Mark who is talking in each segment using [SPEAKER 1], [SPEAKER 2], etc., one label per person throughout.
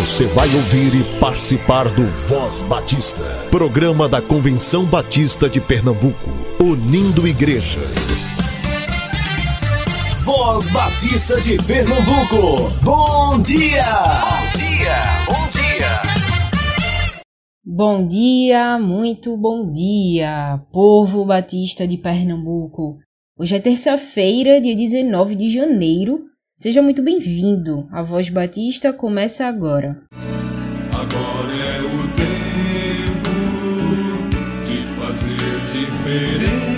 [SPEAKER 1] Você vai ouvir e participar do Voz Batista, programa da Convenção Batista de Pernambuco, unindo igreja.
[SPEAKER 2] Voz Batista de Pernambuco, bom dia! Bom dia, bom dia!
[SPEAKER 3] Bom dia, muito bom dia, povo batista de Pernambuco. Hoje é terça-feira, dia 19 de janeiro Seja muito bem-vindo. A Voz Batista começa agora.
[SPEAKER 4] Agora é o tempo de fazer diferença,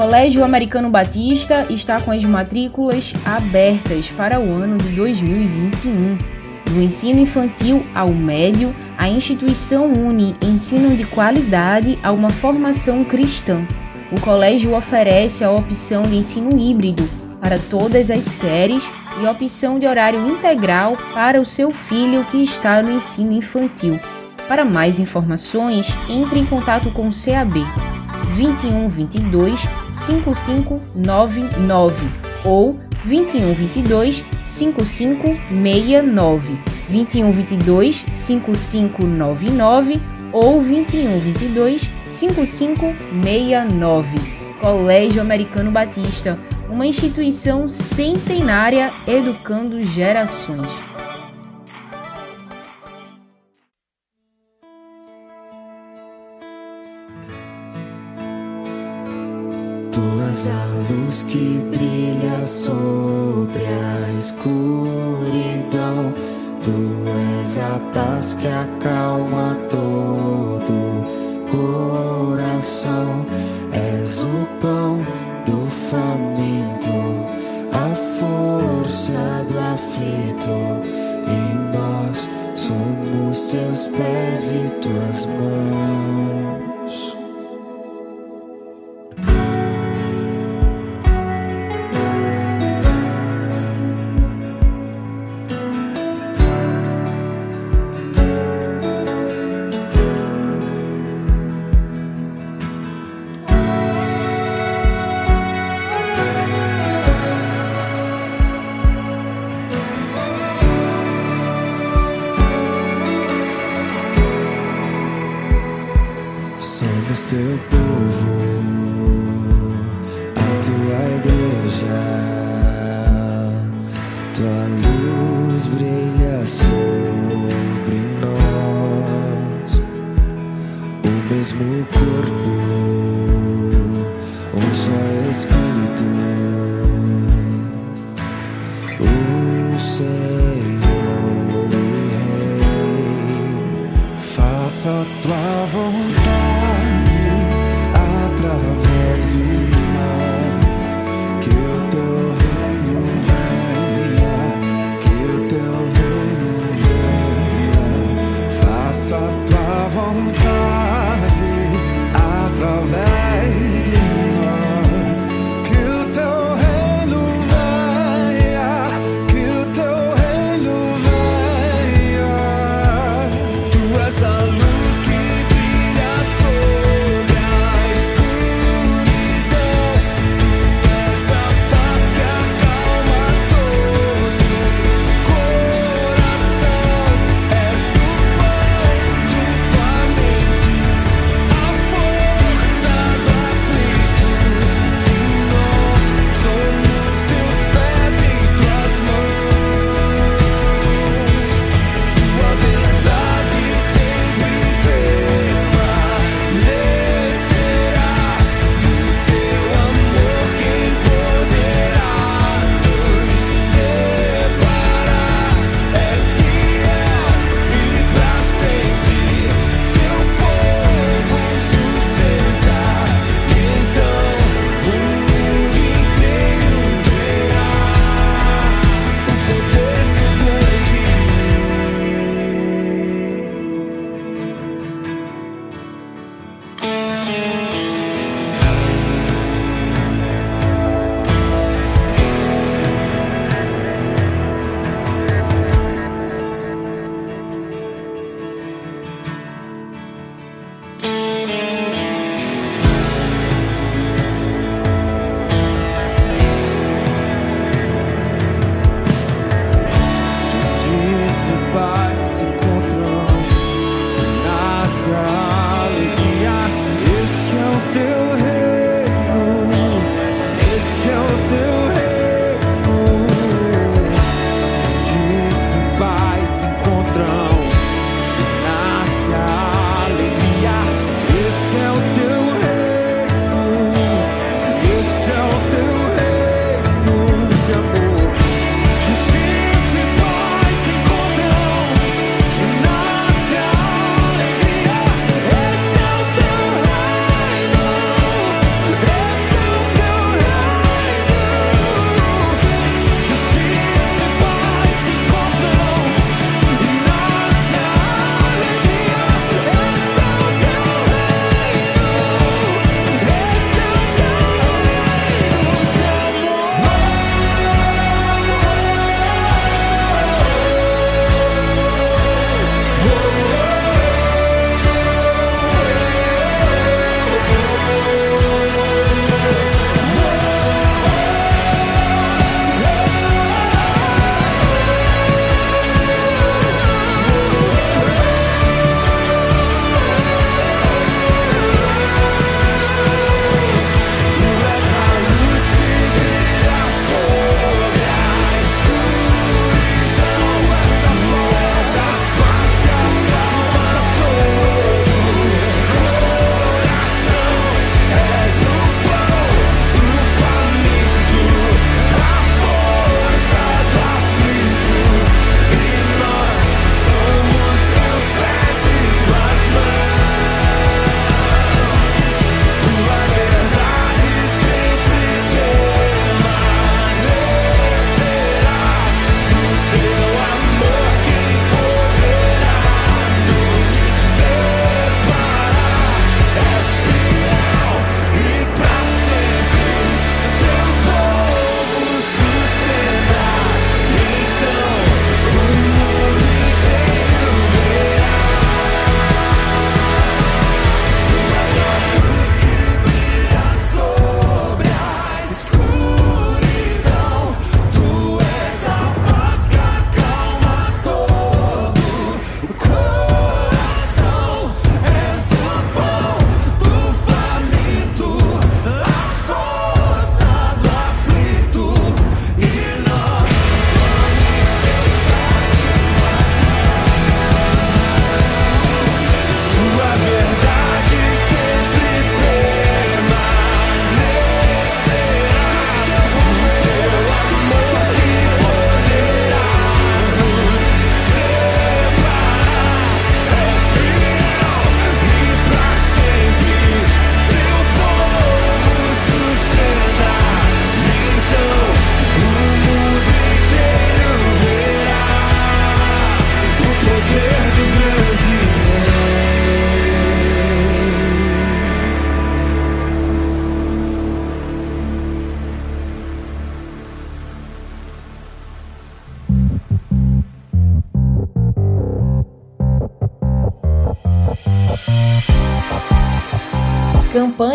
[SPEAKER 3] Colégio Americano Batista está com as matrículas abertas para o ano de 2021. Do ensino infantil ao médio, a instituição une ensino de qualidade a uma formação cristã. O colégio oferece a opção de ensino híbrido para todas as séries e opção de horário integral para o seu filho que está no ensino infantil. Para mais informações, entre em contato com o CAB 21 22 5599 ou 21 22 5569 21 22 5599 ou 21 22 5569 Colégio Americano Batista, uma instituição centenária educando gerações.
[SPEAKER 5] Tu és a luz que brilha sobre a escuridão. Tu és a paz que acalma todo coração. És o pão do faminto, a força do aflito. E nós somos teus pés e tuas mãos. Somos teu povo, a tua igreja,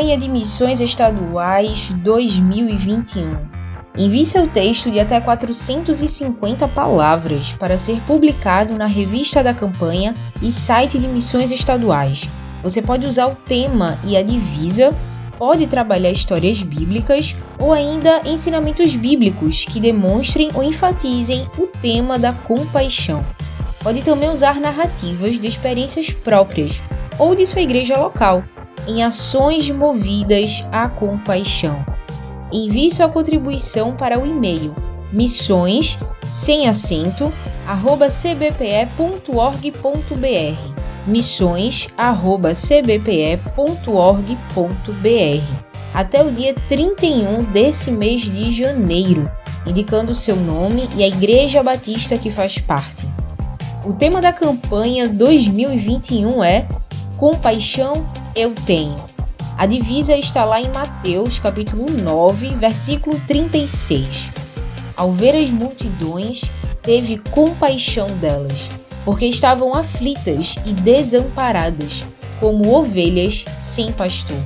[SPEAKER 3] Campanha de Missões Estaduais 2021. Envie seu texto de até 450 palavras para ser publicado na revista da campanha e site de missões estaduais. Você pode usar o tema e a divisa, pode trabalhar histórias bíblicas ou ainda ensinamentos bíblicos que demonstrem ou enfatizem o tema da compaixão. Pode também usar narrativas de experiências próprias ou de sua igreja local em ações movidas à compaixão. Envie sua contribuição para o e-mail missões sem acento arroba cbpe.org.br missões arroba cbpe.org.br até o dia 31 desse mês de janeiro, indicando o seu nome e a Igreja Batista que faz parte. O tema da campanha 2021 é Compaixão eu tenho. A divisa está lá em Mateus, capítulo 9, versículo 36. Ao ver as multidões, teve compaixão delas, porque estavam aflitas e desamparadas, como ovelhas sem pastor.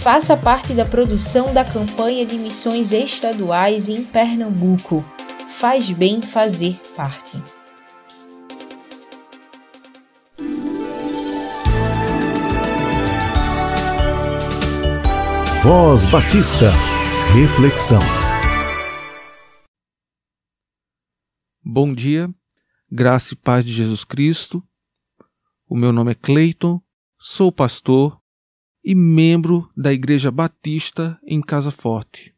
[SPEAKER 3] Faça parte da produção da campanha de missões estaduais em Pernambuco. Faz bem fazer parte.
[SPEAKER 1] Voz Batista. Reflexão.
[SPEAKER 6] Bom dia, graça e paz de Jesus Cristo. O meu nome é Cleiton, sou pastor e membro da Igreja Batista em Casa Forte.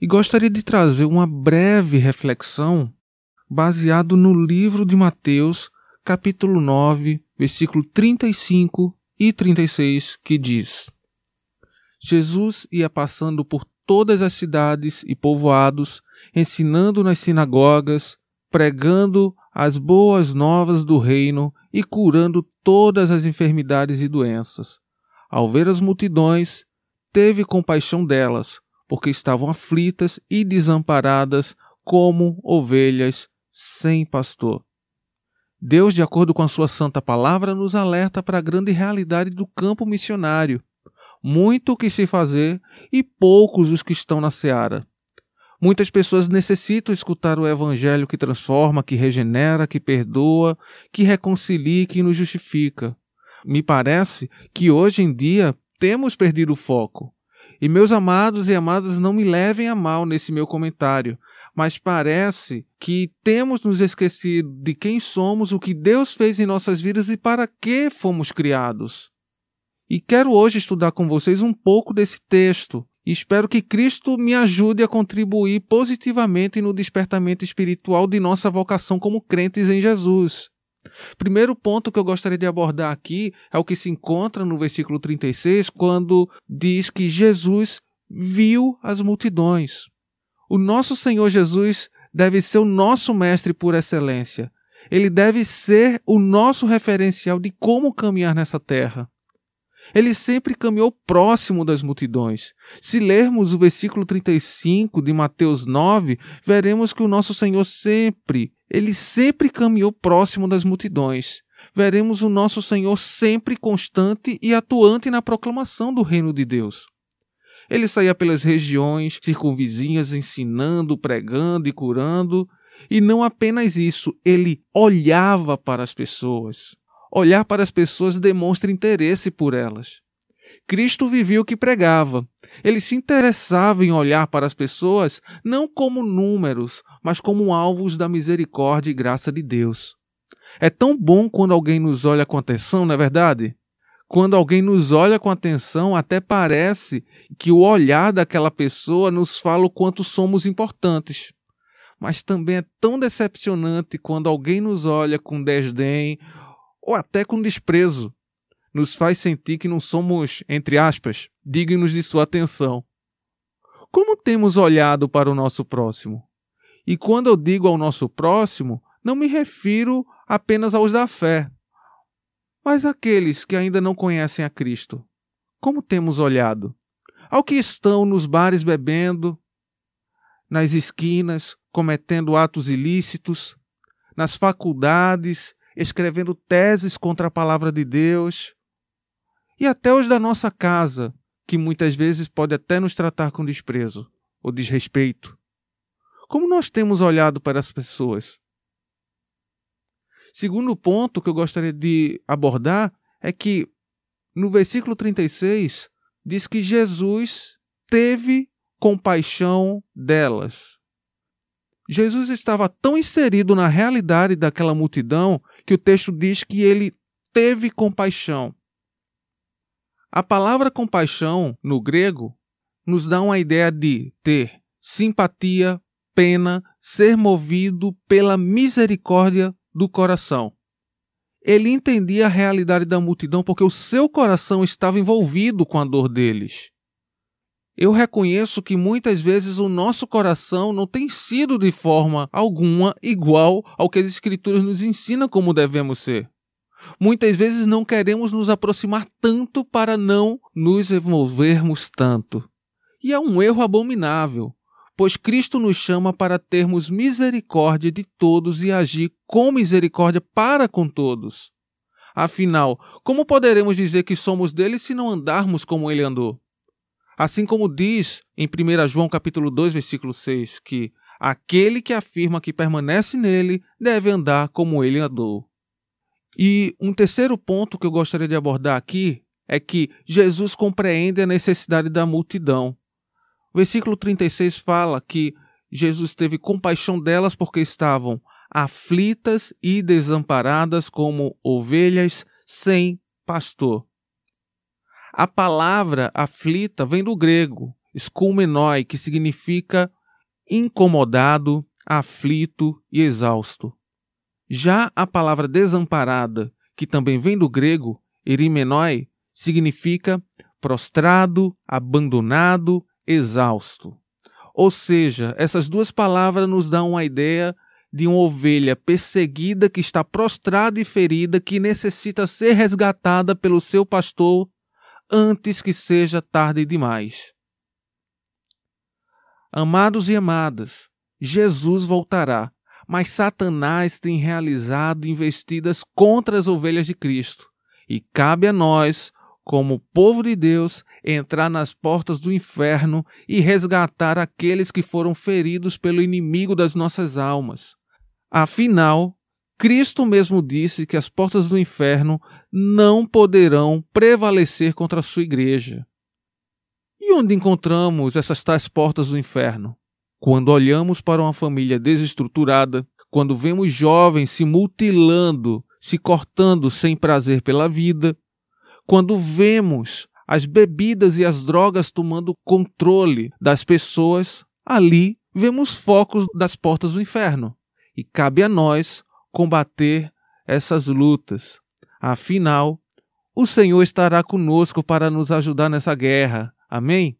[SPEAKER 6] E gostaria de trazer uma breve reflexão baseado no livro de Mateus, capítulo 9, versículo 35 e 36, que diz: Jesus ia passando por todas as cidades e povoados, ensinando nas sinagogas, pregando as boas novas do reino e curando todas as enfermidades e doenças. Ao ver as multidões, teve compaixão delas, porque estavam aflitas e desamparadas como ovelhas sem pastor. Deus, de acordo com a sua santa palavra, nos alerta para a grande realidade do campo missionário muito o que se fazer e poucos os que estão na seara. Muitas pessoas necessitam escutar o Evangelho que transforma, que regenera, que perdoa, que reconcilia que nos justifica. Me parece que hoje em dia temos perdido o foco. E meus amados e amadas, não me levem a mal nesse meu comentário, mas parece que temos nos esquecido de quem somos, o que Deus fez em nossas vidas e para que fomos criados. E quero hoje estudar com vocês um pouco desse texto. Espero que Cristo me ajude a contribuir positivamente no despertamento espiritual de nossa vocação como crentes em Jesus. Primeiro ponto que eu gostaria de abordar aqui é o que se encontra no versículo 36, quando diz que Jesus viu as multidões. O nosso Senhor Jesus deve ser o nosso mestre por excelência. Ele deve ser o nosso referencial de como caminhar nessa terra. Ele sempre caminhou próximo das multidões. Se lermos o versículo 35 de Mateus 9, veremos que o nosso Senhor sempre, ele sempre caminhou próximo das multidões. Veremos o nosso Senhor sempre constante e atuante na proclamação do reino de Deus. Ele saía pelas regiões circunvizinhas ensinando, pregando e curando, e não apenas isso, ele olhava para as pessoas. Olhar para as pessoas demonstra interesse por elas. Cristo vivia o que pregava. Ele se interessava em olhar para as pessoas não como números, mas como alvos da misericórdia e graça de Deus. É tão bom quando alguém nos olha com atenção, não é verdade? Quando alguém nos olha com atenção, até parece que o olhar daquela pessoa nos fala o quanto somos importantes. Mas também é tão decepcionante quando alguém nos olha com desdém ou até com desprezo, nos faz sentir que não somos, entre aspas, dignos de sua atenção. Como temos olhado para o nosso próximo? E quando eu digo ao nosso próximo, não me refiro apenas aos da fé, mas àqueles que ainda não conhecem a Cristo. Como temos olhado? Ao que estão nos bares bebendo, nas esquinas, cometendo atos ilícitos, nas faculdades, escrevendo teses contra a palavra de Deus, e até os da nossa casa, que muitas vezes pode até nos tratar com desprezo ou desrespeito. Como nós temos olhado para as pessoas? Segundo ponto que eu gostaria de abordar é que no versículo 36 diz que Jesus teve compaixão delas. Jesus estava tão inserido na realidade daquela multidão que o texto diz que ele teve compaixão. A palavra compaixão, no grego, nos dá uma ideia de ter simpatia, pena, ser movido pela misericórdia do coração. Ele entendia a realidade da multidão porque o seu coração estava envolvido com a dor deles. Eu reconheço que muitas vezes o nosso coração não tem sido de forma alguma igual ao que as Escrituras nos ensinam como devemos ser. Muitas vezes não queremos nos aproximar tanto para não nos envolvermos tanto. E é um erro abominável, pois Cristo nos chama para termos misericórdia de todos e agir com misericórdia para com todos. Afinal, como poderemos dizer que somos dele se não andarmos como ele andou? Assim como diz em 1 João capítulo 2, versículo 6, que aquele que afirma que permanece nele deve andar como ele andou. E um terceiro ponto que eu gostaria de abordar aqui é que Jesus compreende a necessidade da multidão. O versículo 36 fala que Jesus teve compaixão delas porque estavam aflitas e desamparadas como ovelhas sem pastor. A palavra aflita vem do grego skumenoi, que significa incomodado, aflito e exausto. Já a palavra desamparada, que também vem do grego erimenoi, significa prostrado, abandonado, exausto. Ou seja, essas duas palavras nos dão uma ideia de uma ovelha perseguida que está prostrada e ferida, que necessita ser resgatada pelo seu pastor antes que seja tarde demais. Amados e amadas, Jesus voltará, mas Satanás tem realizado investidas contra as ovelhas de Cristo, e cabe a nós, como povo de Deus, entrar nas portas do inferno e resgatar aqueles que foram feridos pelo inimigo das nossas almas. Afinal, Cristo mesmo disse que as portas do inferno não poderão prevalecer contra a sua igreja. E onde encontramos essas tais portas do inferno? Quando olhamos para uma família desestruturada, quando vemos jovens se mutilando, se cortando sem prazer pela vida, quando vemos as bebidas e as drogas tomando controle das pessoas, ali vemos focos das portas do inferno. E cabe a nós combater essas lutas. Afinal, o Senhor estará conosco para nos ajudar nessa guerra. Amém?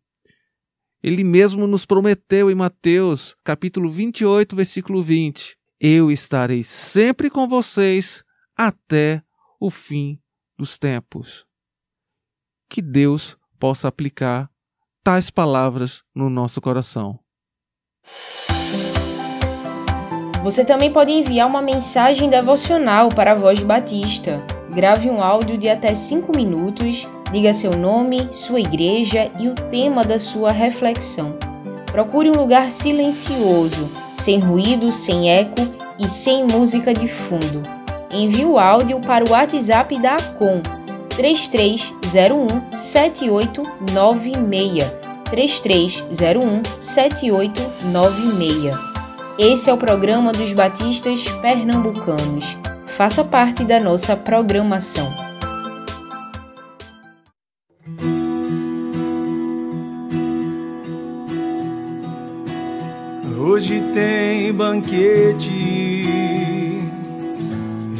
[SPEAKER 6] Ele mesmo nos prometeu em Mateus, capítulo 28, versículo 20: Eu estarei sempre com vocês até o fim dos tempos. Que Deus possa aplicar tais palavras no nosso coração.
[SPEAKER 3] Você também pode enviar uma mensagem devocional para a Voz Batista. Grave um áudio de até 5 minutos, diga seu nome, sua igreja e o tema da sua reflexão. Procure um lugar silencioso, sem ruído, sem eco e sem música de fundo. Envie o áudio para o WhatsApp da ACOM 3301 7896 3301 7896 esse é o programa dos Batistas Pernambucanos. Faça parte da nossa programação.
[SPEAKER 7] Hoje tem banquete,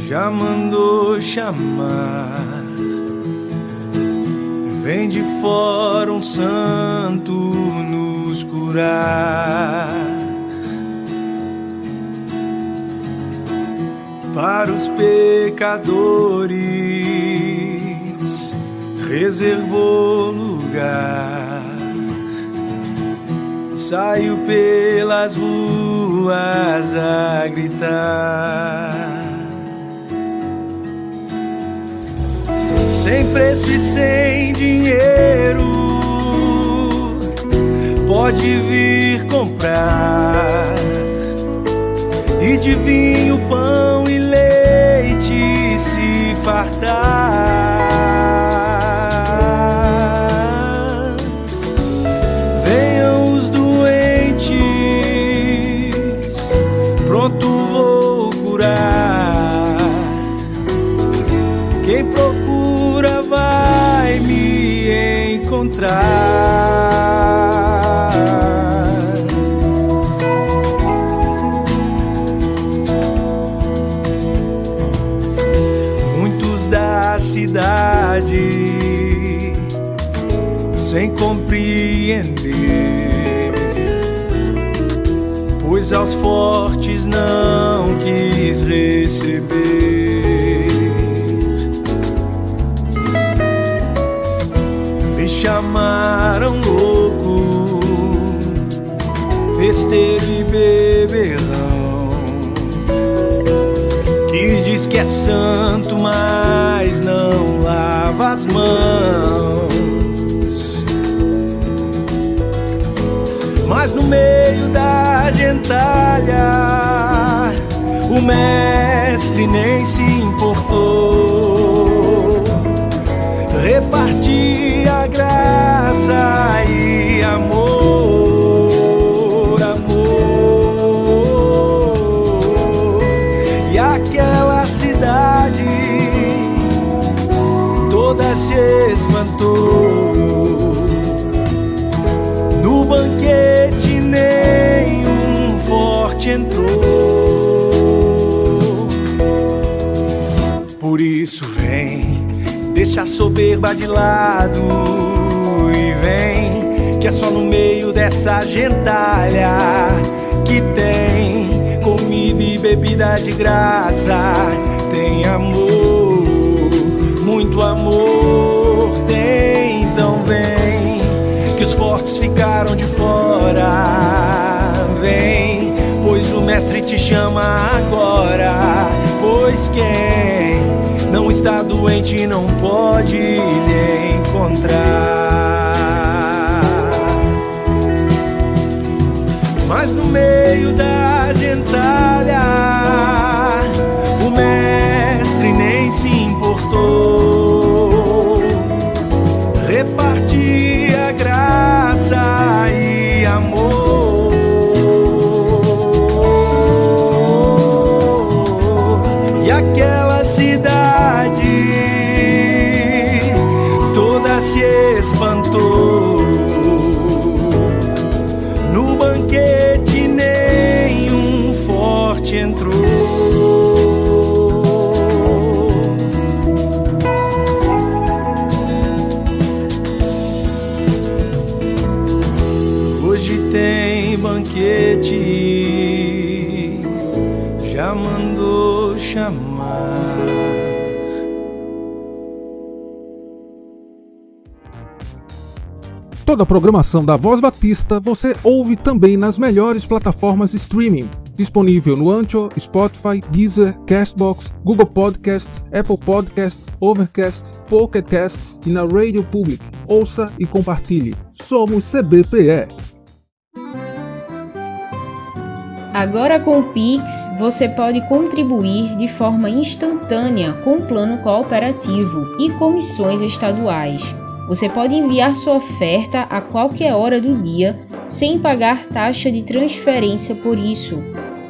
[SPEAKER 7] já mandou chamar. Vem de fora um santo nos curar. Para os pecadores reservou lugar. Saiu pelas ruas a gritar. sem preço e sem dinheiro. Pode vir comprar e de vinho, pão e leite se fartar. Fortes não quis receber. chamaram louco, festeiro e beberrão, que diz que é santo, mas não lava as mãos. Mas no meio da gentalha, o mestre nem se importou repartir a graça e amor, amor. E aquela cidade toda se espantou. Deixa a soberba de lado e vem, que é só no meio dessa gentalha que tem comida e bebida de graça. Tem amor, muito amor, tem, então vem, que os fortes ficaram de fora. Vem, pois o mestre te chama agora, pois quem está doente e não pode lhe encontrar. Mas no meio da gentalha, o mestre nem se importou. Repartia graça e amor. Toda
[SPEAKER 6] a programação da Voz Batista você ouve também nas melhores plataformas de streaming. Disponível no Ancho, Spotify, Deezer, Castbox, Google Podcast, Apple Podcast, Overcast, Pocket Cast e na Radio Public. Ouça e compartilhe. Somos CBPE.
[SPEAKER 3] Agora com o Pix, você pode contribuir de forma instantânea com o plano cooperativo e comissões estaduais. Você pode enviar sua oferta a qualquer hora do dia sem pagar taxa de transferência por isso.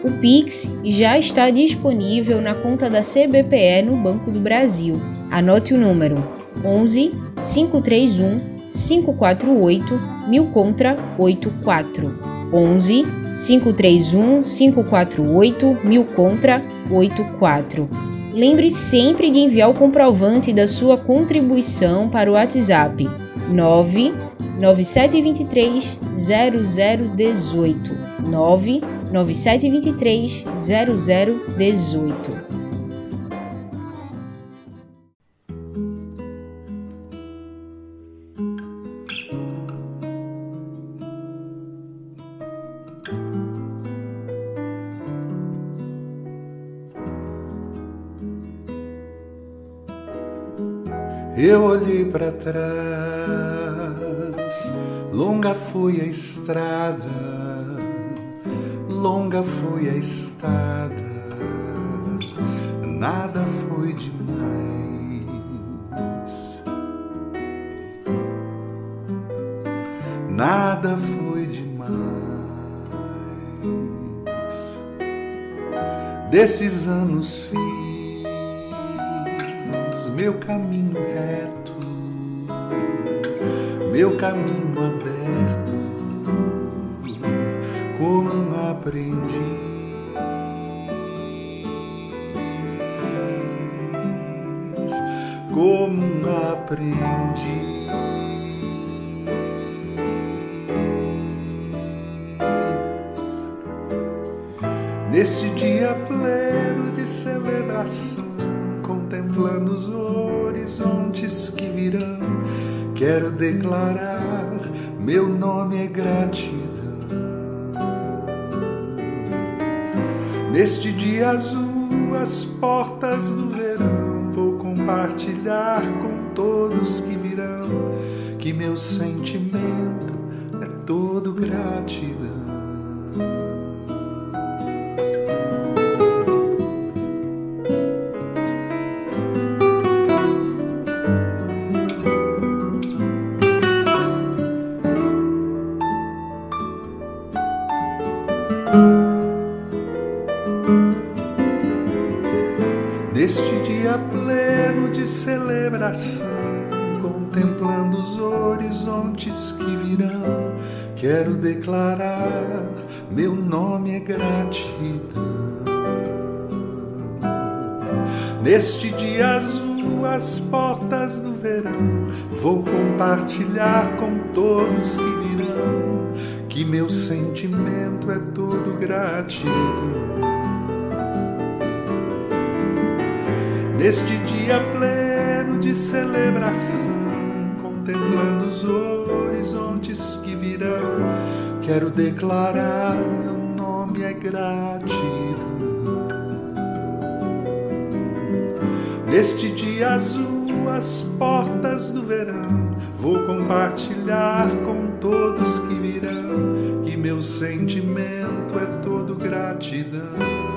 [SPEAKER 3] O Pix já está disponível na conta da CBPE no Banco do Brasil. Anote o número 11 531 548 1000 contra 84. 11 531 548 1000 contra 84. Lembre sempre de enviar o comprovante da sua contribuição para o WhatsApp 99723 0018 99723 0018
[SPEAKER 8] para trás, longa foi a estrada, longa foi a estada, nada foi demais, nada foi demais. Desses anos fiz meu caminho reto, meu caminho aberto, como um aprendiz, como um aprendiz. Nesse dia pleno de celebração contemplando os horizontes que virão, quero declarar: meu nome é gratidão. Neste dia azul, as portas do verão, vou compartilhar com todos que virão que meu sentimento é todo gratidão. Contemplando os horizontes que virão, quero declarar: meu nome é gratidão. Neste dia azul, as portas do verão, vou compartilhar com todos que virão que meu sentimento é todo gratidão. Neste dia pleno de celebração, contemplando os horizontes que virão, quero declarar: meu nome é gratidão. Neste dia azul, as portas do verão, vou compartilhar com todos que virão que meu sentimento é todo gratidão.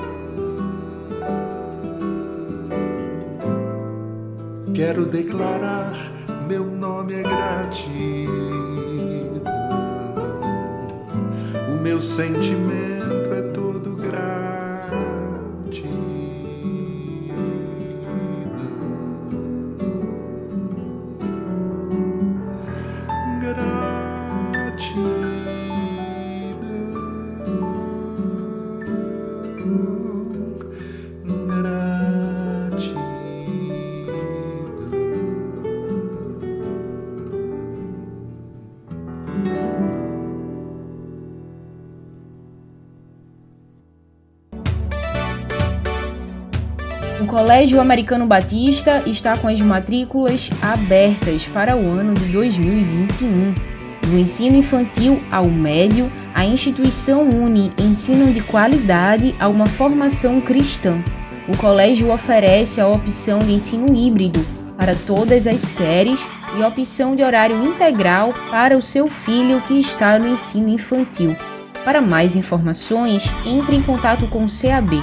[SPEAKER 8] Quero declarar: meu nome é gratidão. O meu sentimento
[SPEAKER 3] Colégio Americano Batista está com as matrículas abertas para o ano de 2021. Do ensino infantil ao médio, a instituição une ensino de qualidade a uma formação cristã. O colégio oferece a opção de ensino híbrido para todas as séries e opção de horário integral para o seu filho que está no ensino infantil. Para mais informações, entre em contato com o CAB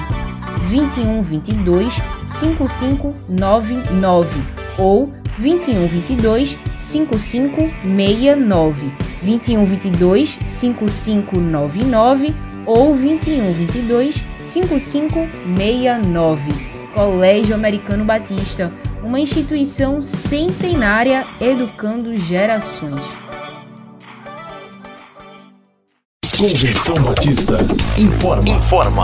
[SPEAKER 3] 21 22 5599 ou 21 22 5569 21 22 5599 ou 21 22 5569 Colégio Americano Batista uma instituição centenária educando gerações
[SPEAKER 1] Convenção Batista informa. Informa.